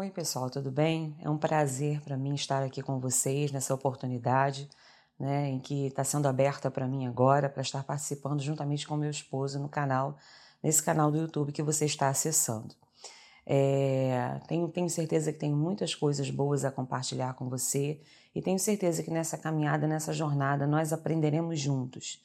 Oi, pessoal, tudo bem? É um prazer para mim estar aqui com vocês nessa oportunidade, né, em que está sendo aberta para mim agora, para estar participando juntamente com meu esposo no canal, nesse canal do YouTube que você está acessando. É, tenho, tenho certeza que tenho muitas coisas boas a compartilhar com você e tenho certeza que nessa caminhada, nessa jornada, nós aprenderemos juntos.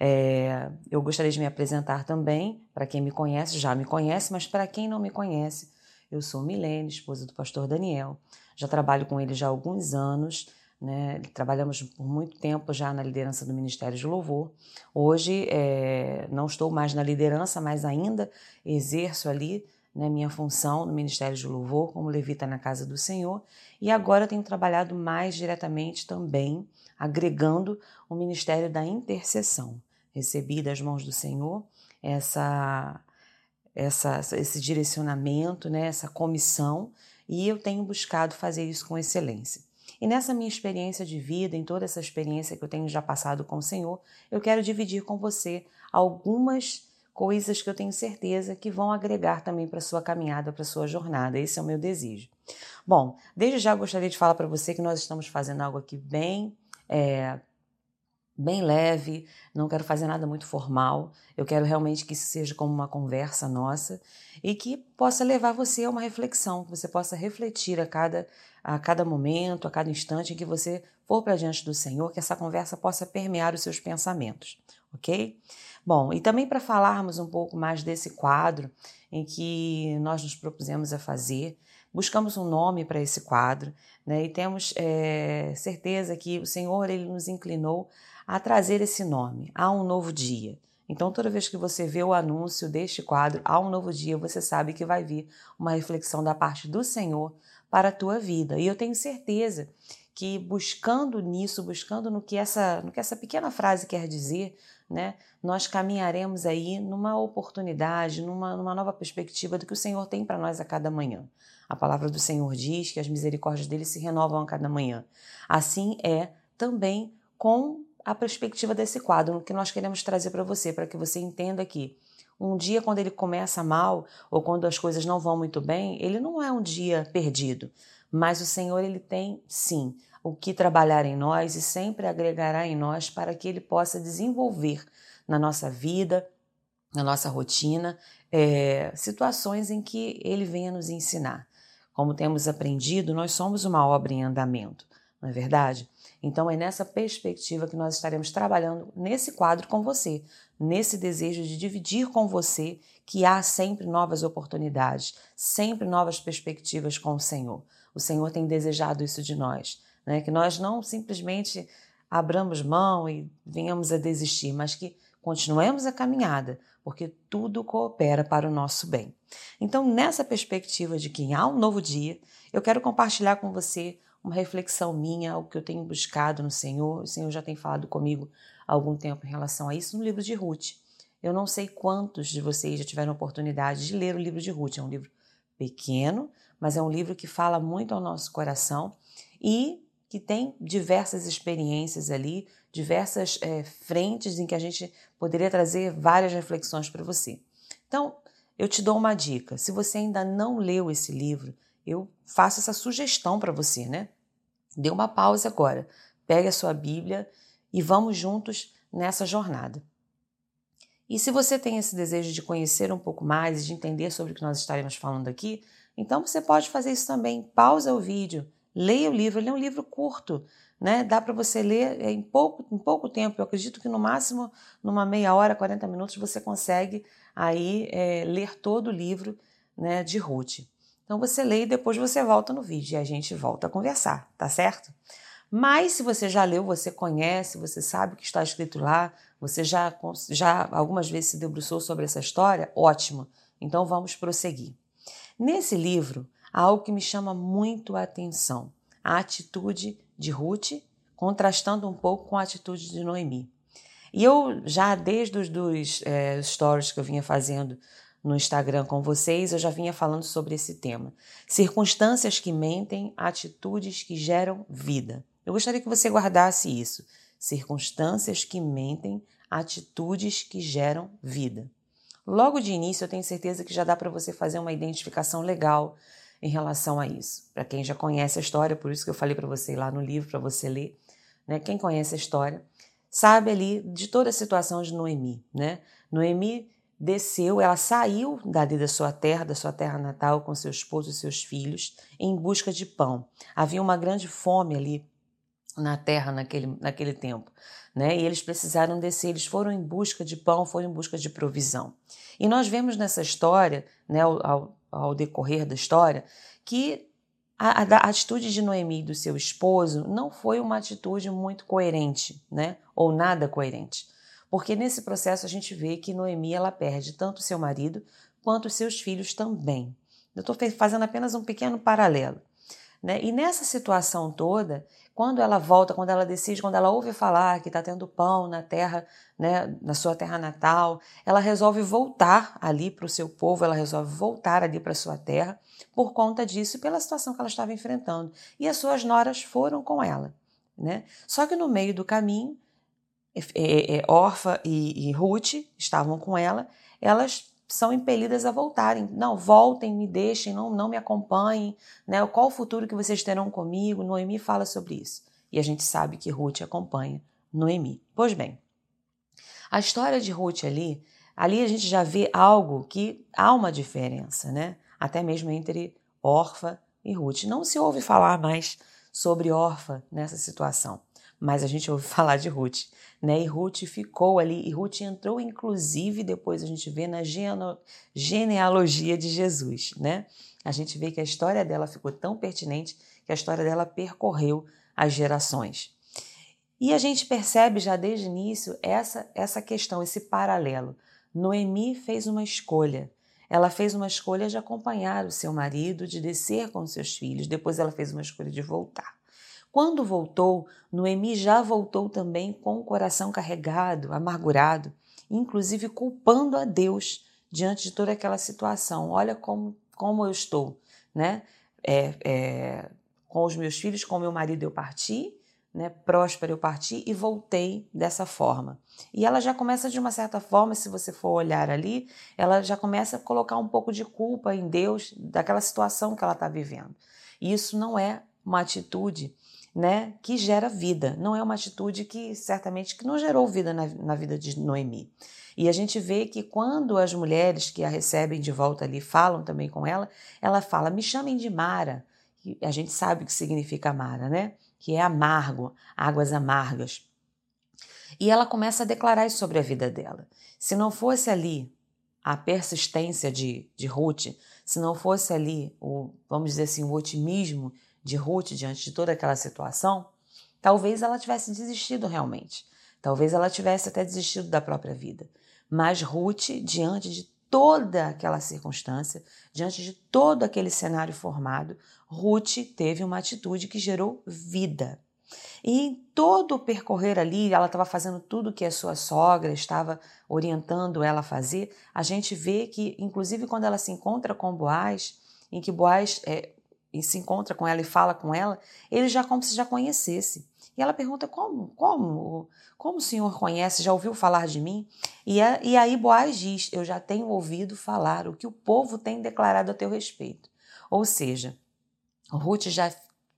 É, eu gostaria de me apresentar também, para quem me conhece, já me conhece, mas para quem não me conhece, eu sou Milene, esposa do pastor Daniel. Já trabalho com ele já há alguns anos. Né? Trabalhamos por muito tempo já na liderança do Ministério de Louvor. Hoje é, não estou mais na liderança, mas ainda exerço ali né, minha função no Ministério de Louvor como levita na casa do Senhor. E agora tenho trabalhado mais diretamente também, agregando o Ministério da Intercessão. Recebi das mãos do Senhor essa essa, esse direcionamento, né, essa comissão, e eu tenho buscado fazer isso com excelência. E nessa minha experiência de vida, em toda essa experiência que eu tenho já passado com o Senhor, eu quero dividir com você algumas coisas que eu tenho certeza que vão agregar também para sua caminhada, para sua jornada. Esse é o meu desejo. Bom, desde já gostaria de falar para você que nós estamos fazendo algo aqui bem é, bem leve, não quero fazer nada muito formal. Eu quero realmente que isso seja como uma conversa nossa e que possa levar você a uma reflexão, que você possa refletir a cada, a cada momento, a cada instante em que você for para diante do Senhor, que essa conversa possa permear os seus pensamentos, ok? Bom, e também para falarmos um pouco mais desse quadro em que nós nos propusemos a fazer, buscamos um nome para esse quadro, né? E temos é, certeza que o Senhor ele nos inclinou a trazer esse nome, Há um Novo Dia. Então, toda vez que você vê o anúncio deste quadro, Há um Novo Dia, você sabe que vai vir uma reflexão da parte do Senhor para a tua vida. E eu tenho certeza que buscando nisso, buscando no que essa, no que essa pequena frase quer dizer, né, nós caminharemos aí numa oportunidade, numa, numa nova perspectiva do que o Senhor tem para nós a cada manhã. A palavra do Senhor diz que as misericórdias dele se renovam a cada manhã. Assim é também com a perspectiva desse quadro, que nós queremos trazer para você, para que você entenda que um dia, quando ele começa mal ou quando as coisas não vão muito bem, ele não é um dia perdido, mas o Senhor ele tem sim o que trabalhar em nós e sempre agregará em nós para que ele possa desenvolver na nossa vida, na nossa rotina, é, situações em que ele venha nos ensinar. Como temos aprendido, nós somos uma obra em andamento, não é verdade? Então é nessa perspectiva que nós estaremos trabalhando nesse quadro com você, nesse desejo de dividir com você que há sempre novas oportunidades, sempre novas perspectivas com o Senhor. O Senhor tem desejado isso de nós, né? que nós não simplesmente abramos mão e venhamos a desistir, mas que continuemos a caminhada, porque tudo coopera para o nosso bem. Então, nessa perspectiva de que há um novo dia, eu quero compartilhar com você uma reflexão minha, algo que eu tenho buscado no Senhor. O Senhor já tem falado comigo há algum tempo em relação a isso no livro de Ruth. Eu não sei quantos de vocês já tiveram oportunidade de ler o livro de Ruth. É um livro pequeno, mas é um livro que fala muito ao nosso coração e que tem diversas experiências ali, diversas é, frentes em que a gente poderia trazer várias reflexões para você. Então, eu te dou uma dica. Se você ainda não leu esse livro, eu faço essa sugestão para você, né? Dê uma pausa agora, pegue a sua Bíblia e vamos juntos nessa jornada. E se você tem esse desejo de conhecer um pouco mais e de entender sobre o que nós estaremos falando aqui, então você pode fazer isso também. Pausa o vídeo, leia o livro. Ele é um livro curto, né? Dá para você ler em pouco, em pouco tempo. Eu acredito que no máximo, numa meia hora, 40 minutos, você consegue aí é, ler todo o livro né, de Ruth. Então você lê e depois você volta no vídeo e a gente volta a conversar, tá certo? Mas se você já leu, você conhece, você sabe o que está escrito lá, você já, já algumas vezes se debruçou sobre essa história, ótimo. Então vamos prosseguir. Nesse livro, há algo que me chama muito a atenção: a atitude de Ruth, contrastando um pouco com a atitude de Noemi. E eu já, desde os dos é, stories que eu vinha fazendo no Instagram com vocês, eu já vinha falando sobre esse tema. Circunstâncias que mentem, atitudes que geram vida. Eu gostaria que você guardasse isso. Circunstâncias que mentem, atitudes que geram vida. Logo de início, eu tenho certeza que já dá para você fazer uma identificação legal em relação a isso. Para quem já conhece a história, por isso que eu falei para você ir lá no livro para você ler, né? Quem conhece a história sabe ali de toda a situação de Noemi, né? Noemi desceu, ela saiu dali da sua terra, da sua terra natal, com seu esposo e seus filhos, em busca de pão. Havia uma grande fome ali na terra naquele, naquele tempo, né? E eles precisaram descer, eles foram em busca de pão, foram em busca de provisão. E nós vemos nessa história, né, ao, ao decorrer da história, que a, a, atitude de Noemi e do seu esposo não foi uma atitude muito coerente, né? Ou nada coerente. Porque nesse processo a gente vê que Noemi ela perde tanto seu marido quanto seus filhos também. Eu estou fazendo apenas um pequeno paralelo. Né? E nessa situação toda, quando ela volta, quando ela decide, quando ela ouve falar que está tendo pão na terra, né, na sua terra natal, ela resolve voltar ali para o seu povo, ela resolve voltar ali para a sua terra por conta disso, pela situação que ela estava enfrentando. E as suas noras foram com ela. Né? Só que no meio do caminho, é, é, Orfa e, e Ruth estavam com ela, elas são impelidas a voltarem. Não, voltem, me deixem, não, não me acompanhem. Né? Qual o futuro que vocês terão comigo? Noemi fala sobre isso. E a gente sabe que Ruth acompanha Noemi. Pois bem, a história de Ruth ali, ali a gente já vê algo que há uma diferença, né? Até mesmo entre Orfa e Ruth. Não se ouve falar mais sobre Orfa nessa situação, mas a gente ouve falar de Ruth né? E Ruth ficou ali, e Ruth entrou, inclusive, depois a gente vê na genealogia de Jesus, né? A gente vê que a história dela ficou tão pertinente que a história dela percorreu as gerações. E a gente percebe já desde o início essa, essa questão, esse paralelo. Noemi fez uma escolha. Ela fez uma escolha de acompanhar o seu marido, de descer com seus filhos. Depois ela fez uma escolha de voltar. Quando voltou, Noemi já voltou também com o coração carregado, amargurado, inclusive culpando a Deus diante de toda aquela situação. Olha como, como eu estou, né? É, é, com os meus filhos, com meu marido eu parti, né? Próspera eu parti e voltei dessa forma. E ela já começa de uma certa forma, se você for olhar ali, ela já começa a colocar um pouco de culpa em Deus daquela situação que ela está vivendo. E isso não é uma atitude né, que gera vida. Não é uma atitude que certamente que não gerou vida na, na vida de Noemi. E a gente vê que quando as mulheres que a recebem de volta ali falam também com ela, ela fala: "Me chamem de Mara". E a gente sabe o que significa Mara, né? Que é amargo, águas amargas. E ela começa a declarar isso sobre a vida dela. Se não fosse ali a persistência de, de Ruth, se não fosse ali o, vamos dizer assim, o otimismo de Ruth diante de toda aquela situação, talvez ela tivesse desistido realmente. Talvez ela tivesse até desistido da própria vida. Mas Ruth, diante de toda aquela circunstância, diante de todo aquele cenário formado, Ruth teve uma atitude que gerou vida. E em todo o percorrer ali, ela estava fazendo tudo que a sua sogra estava orientando ela a fazer. A gente vê que, inclusive, quando ela se encontra com Boaz, em que Boaz é, e se encontra com ela e fala com ela, ele já como se já conhecesse. E ela pergunta: como? Como? Como o senhor conhece? Já ouviu falar de mim? E, a, e aí Boaz diz: Eu já tenho ouvido falar o que o povo tem declarado a teu respeito. Ou seja, Ruth já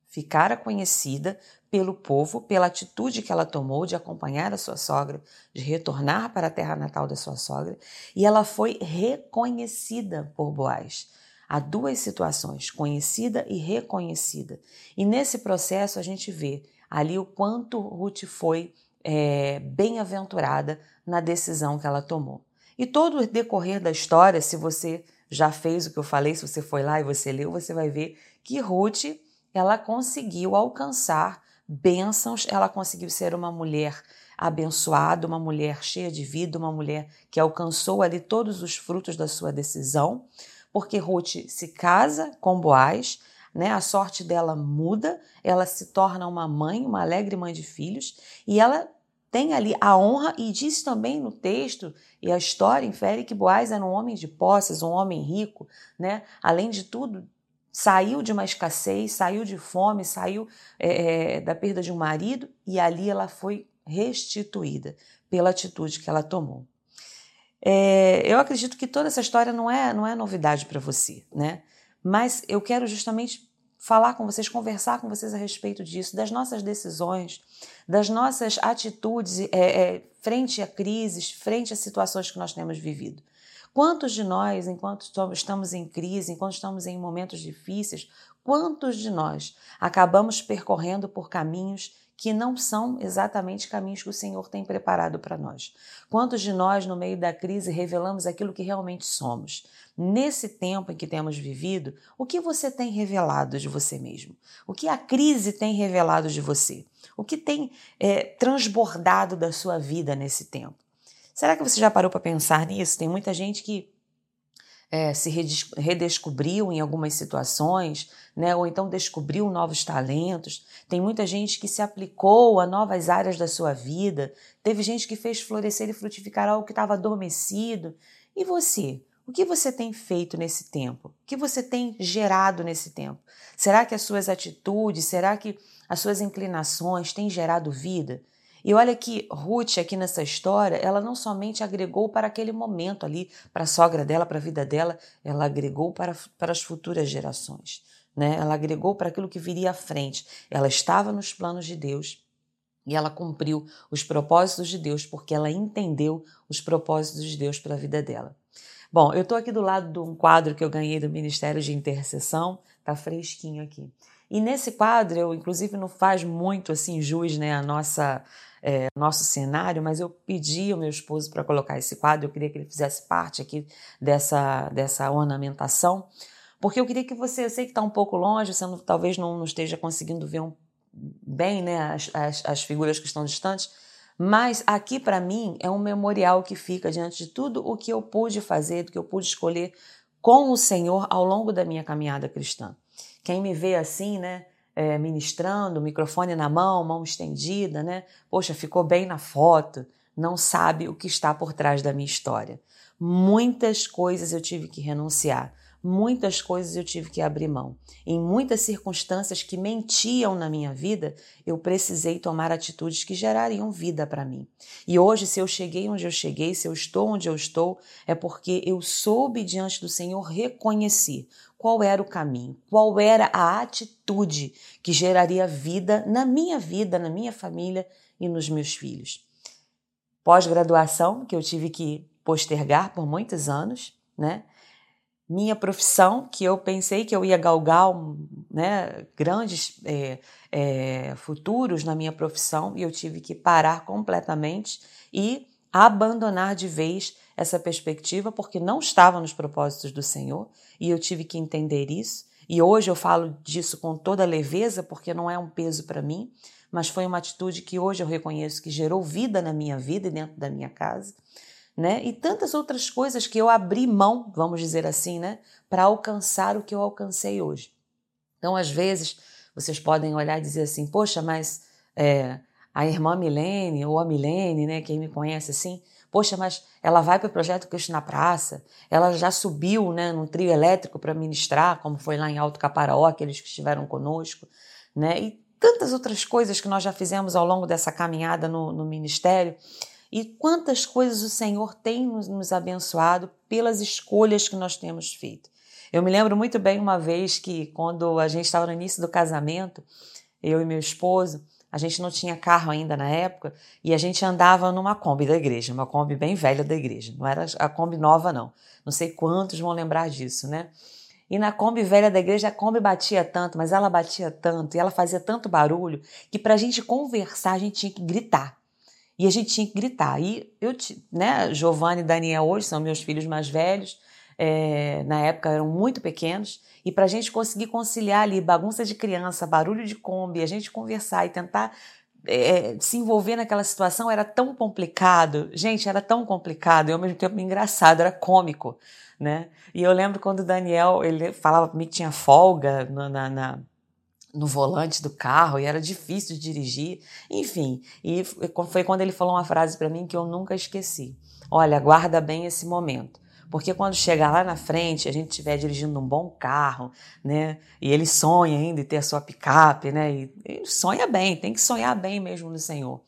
ficara conhecida pelo povo, pela atitude que ela tomou de acompanhar a sua sogra, de retornar para a terra natal da sua sogra, e ela foi reconhecida por Boaz. Há duas situações, conhecida e reconhecida. E nesse processo a gente vê ali o quanto Ruth foi é, bem-aventurada na decisão que ela tomou. E todo o decorrer da história, se você já fez o que eu falei, se você foi lá e você leu, você vai ver que Ruth ela conseguiu alcançar bênçãos, ela conseguiu ser uma mulher abençoada, uma mulher cheia de vida, uma mulher que alcançou ali todos os frutos da sua decisão, porque Ruth se casa com Boaz, né? A sorte dela muda, ela se torna uma mãe, uma alegre mãe de filhos, e ela tem ali a honra e diz também no texto e a história infere que Boaz era um homem de posses, um homem rico, né? Além de tudo, saiu de uma escassez, saiu de fome, saiu é, da perda de um marido e ali ela foi restituída pela atitude que ela tomou. É, eu acredito que toda essa história não é, não é novidade para você, né? mas eu quero justamente falar com vocês, conversar com vocês a respeito disso, das nossas decisões, das nossas atitudes é, é, frente a crises, frente a situações que nós temos vivido. Quantos de nós, enquanto estamos em crise, enquanto estamos em momentos difíceis, quantos de nós acabamos percorrendo por caminhos que não são exatamente caminhos que o Senhor tem preparado para nós. Quantos de nós, no meio da crise, revelamos aquilo que realmente somos? Nesse tempo em que temos vivido, o que você tem revelado de você mesmo? O que a crise tem revelado de você? O que tem é, transbordado da sua vida nesse tempo? Será que você já parou para pensar nisso? Tem muita gente que é, se redescobriu em algumas situações, né? ou então descobriu novos talentos. Tem muita gente que se aplicou a novas áreas da sua vida. Teve gente que fez florescer e frutificar algo que estava adormecido. E você? O que você tem feito nesse tempo? O que você tem gerado nesse tempo? Será que as suas atitudes, será que as suas inclinações têm gerado vida? E olha que Ruth, aqui nessa história, ela não somente agregou para aquele momento ali, para a sogra dela, para a vida dela, ela agregou para, para as futuras gerações. Né? Ela agregou para aquilo que viria à frente. Ela estava nos planos de Deus e ela cumpriu os propósitos de Deus porque ela entendeu os propósitos de Deus para a vida dela. Bom, eu estou aqui do lado de um quadro que eu ganhei do Ministério de Intercessão, tá fresquinho aqui. E nesse quadro, eu inclusive não faz muito assim jus né, a nossa é, nosso cenário, mas eu pedi ao meu esposo para colocar esse quadro, eu queria que ele fizesse parte aqui dessa, dessa ornamentação, porque eu queria que você, eu sei que está um pouco longe, você não, talvez não, não, esteja conseguindo ver um, bem né, as, as, as figuras que estão distantes, mas aqui para mim é um memorial que fica diante de tudo o que eu pude fazer, do que eu pude escolher com o Senhor ao longo da minha caminhada cristã. Quem me vê assim, né, é, ministrando, microfone na mão, mão estendida, né? Poxa, ficou bem na foto, não sabe o que está por trás da minha história. Muitas coisas eu tive que renunciar, muitas coisas eu tive que abrir mão. Em muitas circunstâncias que mentiam na minha vida, eu precisei tomar atitudes que gerariam vida para mim. E hoje, se eu cheguei onde eu cheguei, se eu estou onde eu estou, é porque eu soube diante do Senhor reconhecer qual era o caminho, qual era a atitude que geraria vida na minha vida, na minha família e nos meus filhos. Pós-graduação, que eu tive que postergar por muitos anos, né? Minha profissão, que eu pensei que eu ia galgar né, grandes é, é, futuros na minha profissão, e eu tive que parar completamente e abandonar de vez essa perspectiva porque não estava nos propósitos do Senhor e eu tive que entender isso. E hoje eu falo disso com toda leveza porque não é um peso para mim, mas foi uma atitude que hoje eu reconheço que gerou vida na minha vida e dentro da minha casa, né? E tantas outras coisas que eu abri mão, vamos dizer assim, né, para alcançar o que eu alcancei hoje. Então, às vezes, vocês podem olhar e dizer assim: poxa, mas é, a irmã Milene ou a Milene, né, quem me conhece assim, Poxa, mas ela vai para o projeto Cristo na Praça, ela já subiu né, no trio elétrico para ministrar, como foi lá em Alto Caparaó, aqueles que estiveram conosco, né? E tantas outras coisas que nós já fizemos ao longo dessa caminhada no, no ministério. E quantas coisas o Senhor tem nos, abençoado pelas escolhas que nós temos feito. Eu me lembro muito bem uma vez que, quando a gente estava no início do casamento, eu e meu esposo, a gente não tinha carro ainda na época e a gente andava numa Kombi da igreja, uma Kombi bem velha da igreja. Não era a Kombi nova, não. Não sei quantos vão lembrar disso, né? E na Kombi velha da igreja, a Kombi batia tanto, mas ela batia tanto e ela fazia tanto barulho que para a gente conversar a gente tinha que gritar. E a gente tinha que gritar. E eu, né, Giovanni e Daniel hoje são meus filhos mais velhos, é, na época eram muito pequenos, e para a gente conseguir conciliar ali bagunça de criança, barulho de Kombi, a gente conversar e tentar é, se envolver naquela situação era tão complicado. Gente, era tão complicado e ao mesmo tempo engraçado, era cômico, né? E eu lembro quando o Daniel, ele falava para mim que tinha folga na, na, na no volante do carro e era difícil de dirigir, enfim. E foi quando ele falou uma frase para mim que eu nunca esqueci. Olha, guarda bem esse momento. Porque quando chegar lá na frente, a gente estiver dirigindo um bom carro, né? E ele sonha ainda em ter a sua picape, né? E, sonha bem, tem que sonhar bem mesmo no Senhor.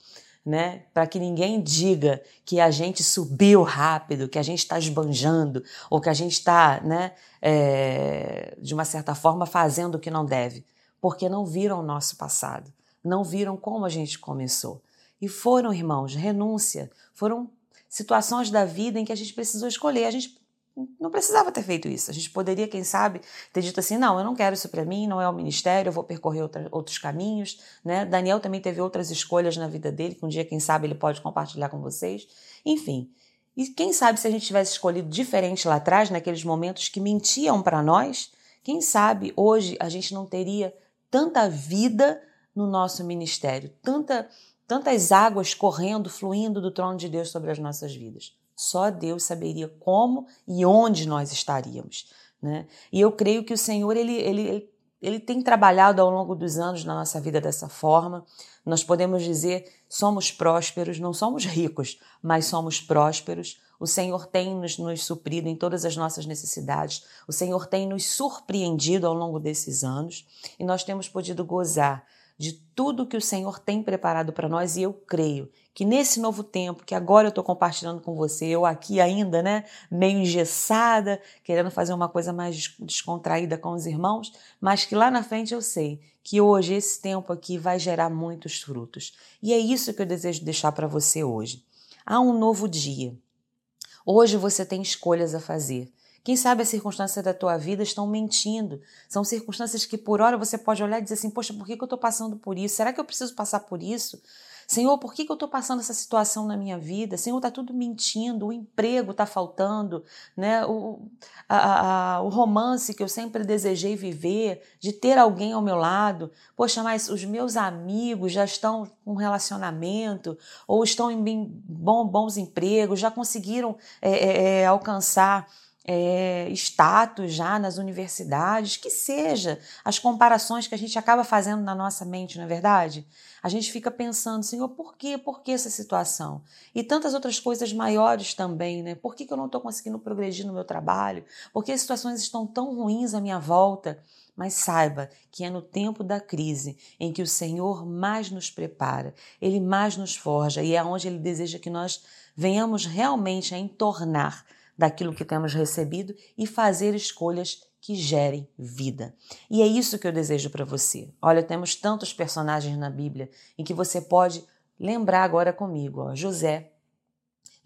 né? Para que ninguém diga que a gente subiu rápido, que a gente está esbanjando, ou que a gente está, né, é, de uma certa forma, fazendo o que não deve. Porque não viram o nosso passado, não viram como a gente começou. E foram, irmãos, renúncia, foram situações da vida em que a gente precisou escolher. A gente não precisava ter feito isso. A gente poderia, quem sabe, ter dito assim: não, eu não quero isso para mim, não é o ministério, eu vou percorrer outra, outros caminhos. Né? Daniel também teve outras escolhas na vida dele, que um dia, quem sabe, ele pode compartilhar com vocês. Enfim. E quem sabe se a gente tivesse escolhido diferente lá atrás, naqueles momentos que mentiam para nós, quem sabe hoje a gente não teria tanta vida no nosso ministério, tanta, tantas águas correndo, fluindo do trono de Deus sobre as nossas vidas. Só Deus saberia como e onde nós estaríamos. Né? E eu creio que o Senhor ele, ele, ele tem trabalhado ao longo dos anos na nossa vida dessa forma. Nós podemos dizer somos prósperos, não somos ricos, mas somos prósperos. O Senhor tem nos, nos suprido em todas as nossas necessidades. O Senhor tem nos surpreendido ao longo desses anos e nós temos podido gozar de tudo que o Senhor tem preparado para nós e eu creio que nesse novo tempo que agora eu estou compartilhando com você, eu aqui ainda, né, meio engessada, querendo fazer uma coisa mais descontraída com os irmãos, mas que lá na frente eu sei que hoje esse tempo aqui vai gerar muitos frutos. E é isso que eu desejo deixar para você hoje. Há um novo dia. Hoje você tem escolhas a fazer. Quem sabe as circunstâncias da tua vida estão mentindo. São circunstâncias que por hora você pode olhar e dizer assim: Poxa, por que, que eu estou passando por isso? Será que eu preciso passar por isso? Senhor, por que, que eu estou passando essa situação na minha vida? Senhor, está tudo mentindo, o emprego está faltando, né? o, a, a, o romance que eu sempre desejei viver, de ter alguém ao meu lado. Poxa, mas os meus amigos já estão com relacionamento, ou estão em bom, bons empregos, já conseguiram é, é, é alcançar é, status já nas universidades, que seja as comparações que a gente acaba fazendo na nossa mente, não é verdade? A gente fica pensando, Senhor, por quê? Por que essa situação? E tantas outras coisas maiores também, né? Por que, que eu não estou conseguindo progredir no meu trabalho? Por que as situações estão tão ruins à minha volta? Mas saiba que é no tempo da crise em que o Senhor mais nos prepara, Ele mais nos forja e é onde Ele deseja que nós venhamos realmente a entornar daquilo que temos recebido e fazer escolhas que gerem vida. E é isso que eu desejo para você. Olha, temos tantos personagens na Bíblia em que você pode lembrar agora comigo. Ó, José,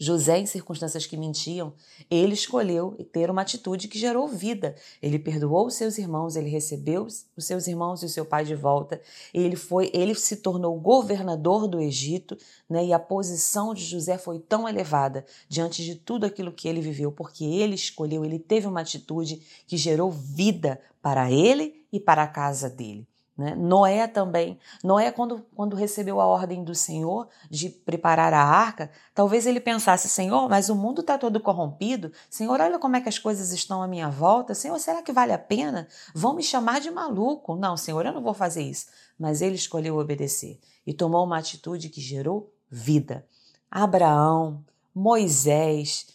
José, em circunstâncias que mentiam, ele escolheu ter uma atitude que gerou vida. Ele perdoou os seus irmãos, ele recebeu os seus irmãos e o seu pai de volta. Ele foi, ele se tornou governador do Egito, né? E a posição de José foi tão elevada diante de tudo aquilo que ele viveu, porque ele escolheu, ele teve uma atitude que gerou vida para ele e para a casa dele. Né? Noé também. Noé, quando, quando recebeu a ordem do Senhor de preparar a arca, talvez ele pensasse: Senhor, mas o mundo está todo corrompido. Senhor, olha como é que as coisas estão à minha volta. Senhor, será que vale a pena? Vão me chamar de maluco. Não, Senhor, eu não vou fazer isso. Mas ele escolheu obedecer e tomou uma atitude que gerou vida. Abraão, Moisés.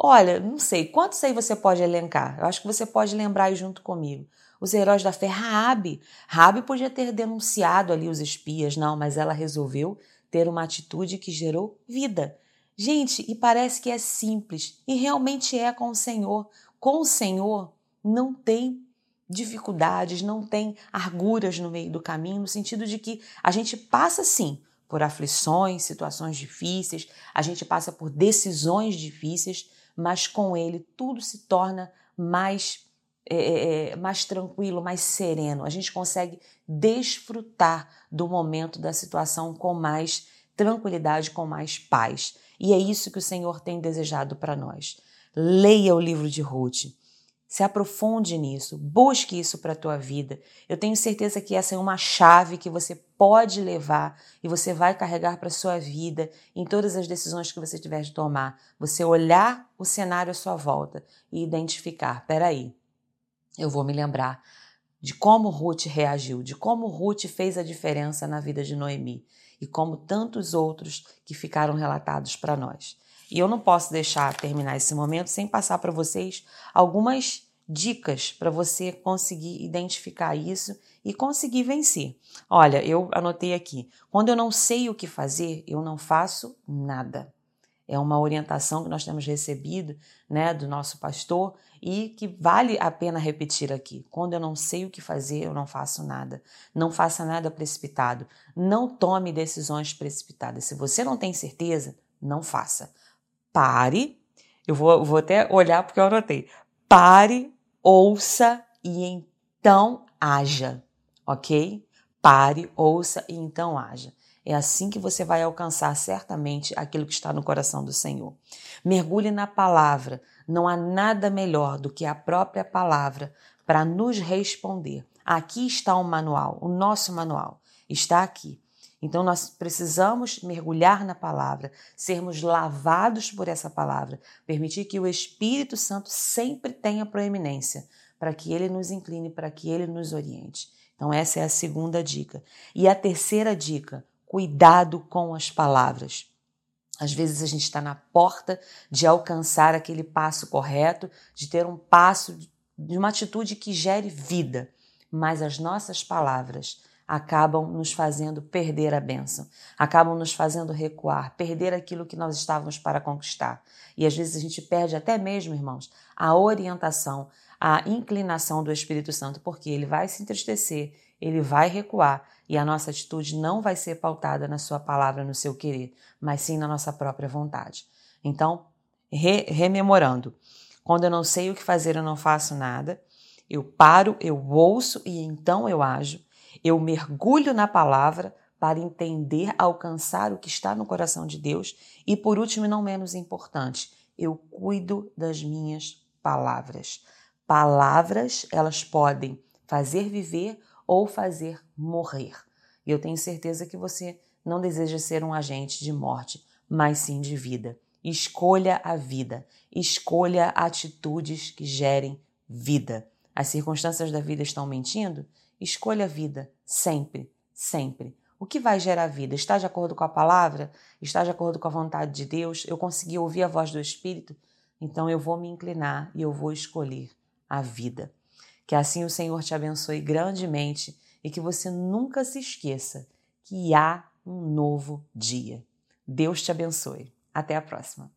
Olha, não sei, quantos aí você pode elencar? Eu acho que você pode lembrar aí junto comigo os heróis da fé, Raabe. Raabe podia ter denunciado ali os espias, não, mas ela resolveu ter uma atitude que gerou vida. Gente, e parece que é simples, e realmente é com o Senhor. Com o Senhor não tem dificuldades, não tem arguras no meio do caminho, no sentido de que a gente passa sim por aflições, situações difíceis, a gente passa por decisões difíceis, mas com ele tudo se torna mais é, mais tranquilo, mais sereno. A gente consegue desfrutar do momento, da situação com mais tranquilidade, com mais paz. E é isso que o Senhor tem desejado para nós. Leia o livro de Ruth. Se aprofunde nisso, busque isso para a tua vida. Eu tenho certeza que essa é uma chave que você pode levar e você vai carregar para a sua vida em todas as decisões que você tiver de tomar. Você olhar o cenário à sua volta e identificar, peraí, eu vou me lembrar de como Ruth reagiu, de como Ruth fez a diferença na vida de Noemi e como tantos outros que ficaram relatados para nós. E eu não posso deixar terminar esse momento sem passar para vocês algumas dicas para você conseguir identificar isso e conseguir vencer. Olha, eu anotei aqui: quando eu não sei o que fazer, eu não faço nada. É uma orientação que nós temos recebido né, do nosso pastor e que vale a pena repetir aqui. Quando eu não sei o que fazer, eu não faço nada. Não faça nada precipitado. Não tome decisões precipitadas. Se você não tem certeza, não faça. Pare. Eu vou, vou até olhar porque eu anotei. Pare, ouça e então haja, ok? Pare, ouça e então haja. É assim que você vai alcançar certamente aquilo que está no coração do Senhor. Mergulhe na palavra. Não há nada melhor do que a própria palavra para nos responder. Aqui está o manual, o nosso manual está aqui. Então nós precisamos mergulhar na palavra, sermos lavados por essa palavra, permitir que o Espírito Santo sempre tenha proeminência, para que ele nos incline, para que ele nos oriente. Então essa é a segunda dica. E a terceira dica, cuidado com as palavras. Às vezes a gente está na porta de alcançar aquele passo correto, de ter um passo, de uma atitude que gere vida, mas as nossas palavras acabam nos fazendo perder a bênção, acabam nos fazendo recuar, perder aquilo que nós estávamos para conquistar. E às vezes a gente perde até mesmo, irmãos, a orientação, a inclinação do Espírito Santo, porque ele vai se entristecer, ele vai recuar e a nossa atitude não vai ser pautada na sua palavra, no seu querer, mas sim na nossa própria vontade. Então, re rememorando, quando eu não sei o que fazer, eu não faço nada, eu paro, eu ouço e então eu ajo, eu mergulho na palavra para entender, alcançar o que está no coração de Deus e, por último e não menos importante, eu cuido das minhas palavras. Palavras, elas podem fazer viver ou fazer morrer. E eu tenho certeza que você não deseja ser um agente de morte, mas sim de vida. Escolha a vida, escolha atitudes que gerem vida. As circunstâncias da vida estão mentindo? Escolha a vida, sempre, sempre. O que vai gerar vida? Está de acordo com a palavra? Está de acordo com a vontade de Deus? Eu consegui ouvir a voz do Espírito? Então eu vou me inclinar e eu vou escolher a vida. Que assim o Senhor te abençoe grandemente e que você nunca se esqueça que há um novo dia. Deus te abençoe. Até a próxima.